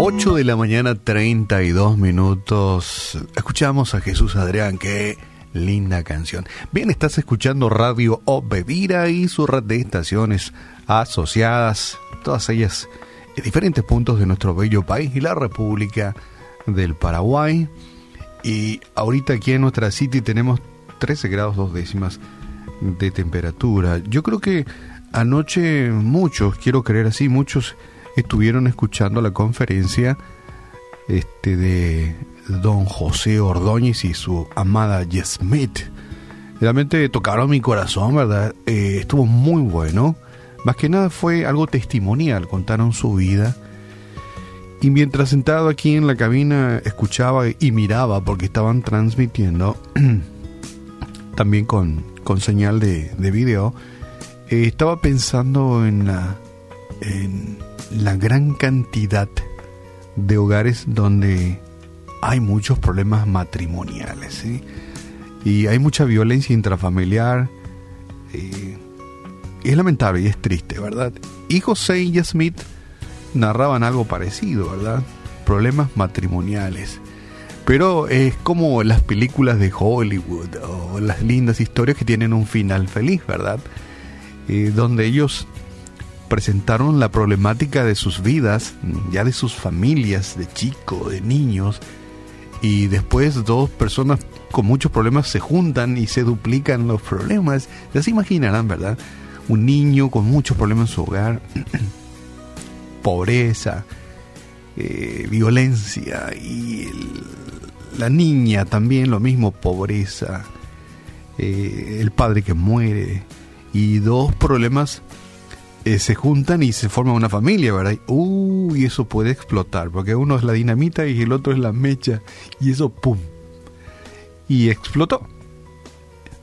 8 de la mañana, 32 minutos. Escuchamos a Jesús Adrián, qué linda canción. Bien, estás escuchando Radio Obedira y su red de estaciones asociadas, todas ellas en diferentes puntos de nuestro bello país y la República del Paraguay. Y ahorita aquí en nuestra City tenemos 13 grados dos décimas de temperatura. Yo creo que anoche muchos, quiero creer así, muchos estuvieron escuchando la conferencia este de don José Ordóñez y su amada Smith. Realmente tocaron mi corazón, ¿verdad? Eh, estuvo muy bueno. Más que nada fue algo testimonial, contaron su vida. Y mientras sentado aquí en la cabina escuchaba y miraba porque estaban transmitiendo también con, con señal de, de video, eh, estaba pensando en la, en la gran cantidad de hogares donde hay muchos problemas matrimoniales y hay mucha violencia intrafamiliar. Eh, es lamentable y es triste, ¿verdad? Y José y Smith narraban algo parecido, ¿verdad? Problemas matrimoniales. Pero es como las películas de Hollywood o las lindas historias que tienen un final feliz, ¿verdad? Eh, donde ellos presentaron la problemática de sus vidas, ya de sus familias, de chicos, de niños, y después dos personas con muchos problemas se juntan y se duplican los problemas. Ya se imaginarán, ¿verdad? Un niño con muchos problemas en su hogar, pobreza, eh, violencia, y la niña también lo mismo, pobreza, eh, el padre que muere, y dos problemas eh, se juntan y se forma una familia, ¿verdad? Uy, eso puede explotar, porque uno es la dinamita y el otro es la mecha, y eso, ¡pum! Y explotó,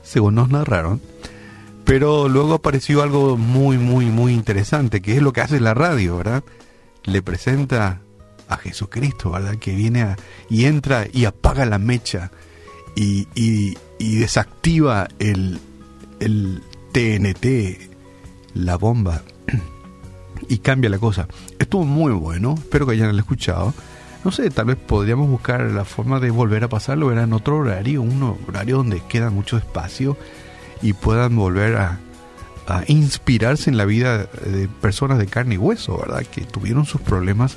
según nos narraron. Pero luego apareció algo muy, muy, muy interesante, que es lo que hace la radio, ¿verdad? Le presenta a Jesucristo, ¿verdad? Que viene y entra y apaga la mecha y, y, y desactiva el TNT, la bomba y cambia la cosa. Estuvo muy bueno, espero que hayan escuchado. No sé, tal vez podríamos buscar la forma de volver a pasarlo, era en otro horario, un horario donde queda mucho espacio y puedan volver a, a inspirarse en la vida de personas de carne y hueso, ¿verdad? Que tuvieron sus problemas,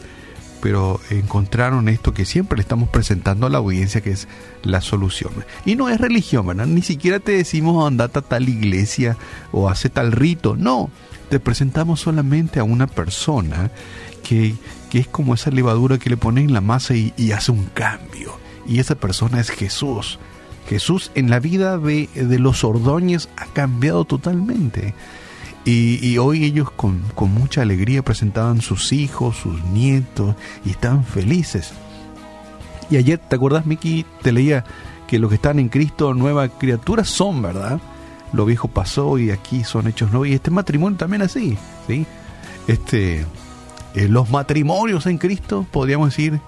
pero encontraron esto que siempre le estamos presentando a la audiencia, que es la solución. Y no es religión, ¿verdad? Ni siquiera te decimos andate a tal iglesia o hace tal rito, no te presentamos solamente a una persona que, es como esa levadura que le pones en la masa y, hace un cambio. Y esa persona es Jesús. Jesús en la vida de, los Ordóñez ha cambiado totalmente. Y, hoy ellos con, con, mucha alegría presentaban sus hijos, sus nietos, y estaban felices. Y ayer, ¿te acuerdas, Miki? Te leía que los que están en Cristo, nueva criatura, son, ¿verdad? lo viejo pasó y aquí son hechos nuevos. Y este matrimonio también así, ¿sí? Este, eh, los matrimonios en Cristo, podríamos decir,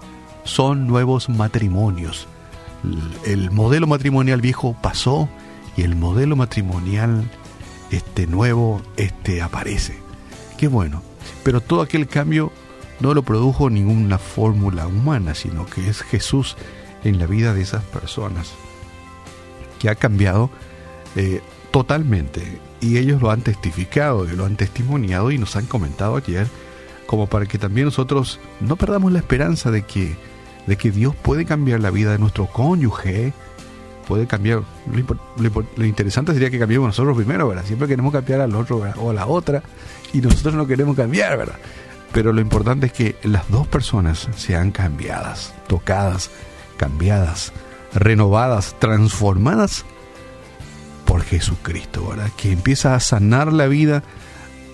son nuevos matrimonios. El, modelo matrimonial viejo pasó y el modelo matrimonial este nuevo este aparece. Qué bueno. Pero todo aquel cambio no lo produjo ninguna fórmula humana, sino que es Jesús en la vida de esas personas que ha cambiado eh, Totalmente. Y ellos lo han testificado, lo han testimoniado y nos han comentado ayer, como para que también nosotros no perdamos la esperanza de que, de que Dios puede cambiar la vida de nuestro cónyuge, puede cambiar. Lo, interesante sería que cambiemos nosotros primero, ¿verdad? Siempre queremos cambiar al otro o a la otra y nosotros no queremos cambiar, ¿verdad? Pero lo importante es que las dos personas sean cambiadas, tocadas, cambiadas, renovadas, transformadas por Jesucristo, ¿verdad? Que empieza a sanar la vida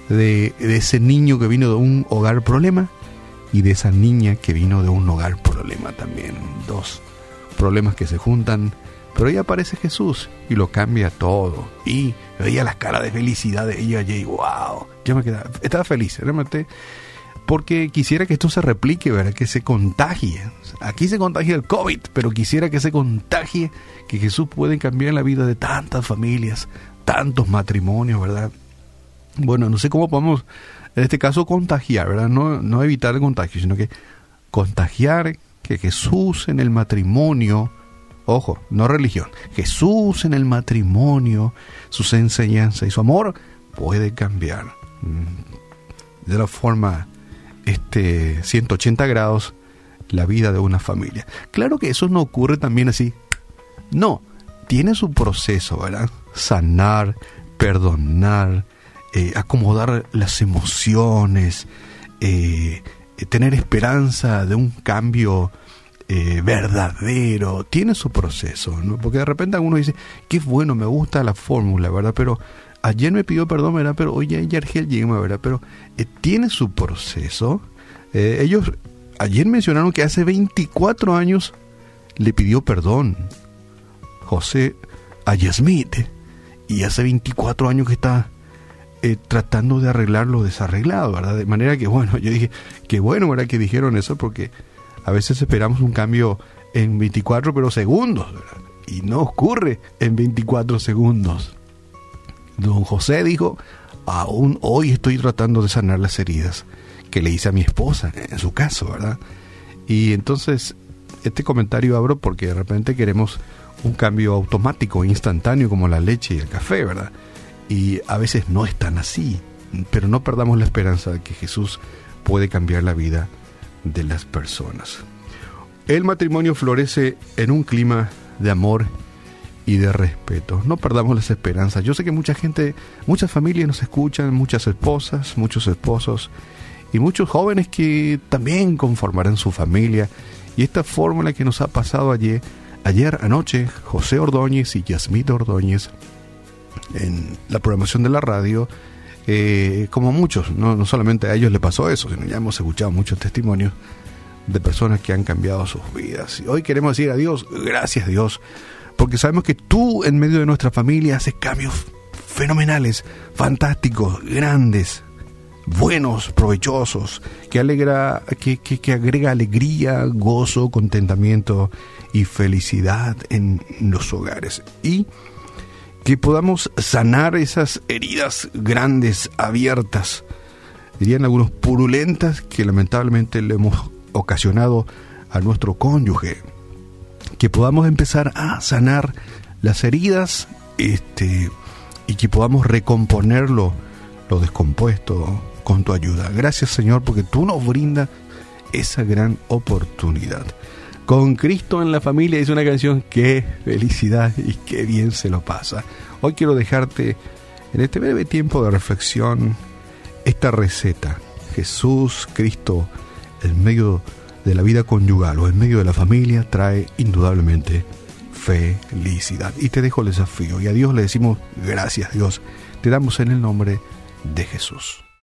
de, ese niño que vino de un hogar problema y de esa niña que vino de un hogar problema también. Dos problemas que se juntan, pero ahí aparece Jesús y lo cambia todo. Y veía las caras de felicidad de ella y wow, yo me quedaba, estaba feliz, realmente porque quisiera que esto se replique, ¿verdad? Que se contagie. Aquí se contagia el COVID, pero quisiera que se contagie, que Jesús puede cambiar la vida de tantas familias, tantos matrimonios, ¿verdad? Bueno, no sé cómo podemos, en este caso, contagiar, ¿verdad? No, no evitar el contagio, sino que contagiar que Jesús en el matrimonio, ojo, no religión, Jesús en el matrimonio, sus enseñanzas y su amor puede cambiar mm, de la forma este 180 grados la vida de una familia. Claro que eso no ocurre también así. No, tiene su proceso, ¿verdad? Sanar, perdonar, eh, acomodar las emociones, eh, tener esperanza de un cambio eh, verdadero, tiene su proceso, ¿no? Porque de repente uno dice, qué bueno, me gusta la fórmula, ¿verdad? Pero ayer me pidió perdón, ¿verdad? Pero hoy ya Argel llega, ¿verdad? Pero tiene su proceso. ellos ayer mencionaron que hace 24 años le pidió perdón José a Yasmite y hace 24 años que está eh, tratando de arreglar lo desarreglado, ¿verdad? De manera que, bueno, yo dije, qué bueno, ¿verdad? Que dijeron eso porque a veces esperamos un cambio en 24 pero segundos, ¿verdad? Y no ocurre en 24 segundos. Don José dijo, aún hoy estoy tratando de sanar las heridas que le hice a mi esposa, en su caso, ¿verdad? Y entonces, este comentario abro porque de repente queremos un cambio automático, instantáneo como la leche y el café, ¿verdad? Y a veces no es tan así, pero no perdamos la esperanza de que Jesús puede cambiar la vida de las personas. El matrimonio florece en un clima de amor y de respeto. No perdamos las esperanzas. Yo sé que mucha gente, muchas familias nos escuchan, muchas esposas, muchos esposos y muchos jóvenes que también conformarán su familia. Y esta fórmula que nos ha pasado ayer Ayer anoche, José Ordóñez y Yasmita Ordóñez, en la programación de la radio, eh, como muchos, no, solamente a ellos le pasó eso, sino ya hemos escuchado muchos testimonios de personas que han cambiado sus vidas. Y hoy queremos decir a Dios, gracias Dios, porque sabemos que tú en medio de nuestra familia haces cambios fenomenales, fantásticos, grandes, buenos, provechosos, que alegra, que, que agrega alegría, gozo, contentamiento y felicidad en los hogares y que podamos sanar esas heridas grandes, abiertas, dirían algunos purulentas que lamentablemente le hemos ocasionado a nuestro cónyuge, que podamos empezar a sanar las heridas este, y que podamos recomponerlo, lo descompuesto, con tu ayuda. Gracias Señor porque tú nos brindas esa gran oportunidad. Con Cristo en la familia es una canción, qué felicidad y qué bien se lo pasa. Hoy quiero dejarte en este breve tiempo de reflexión esta receta. Jesús, Cristo, en medio de la vida conyugal o en medio de la familia trae indudablemente felicidad. Y te dejo el desafío y a Dios le decimos gracias Dios. Te damos en el nombre de Jesús.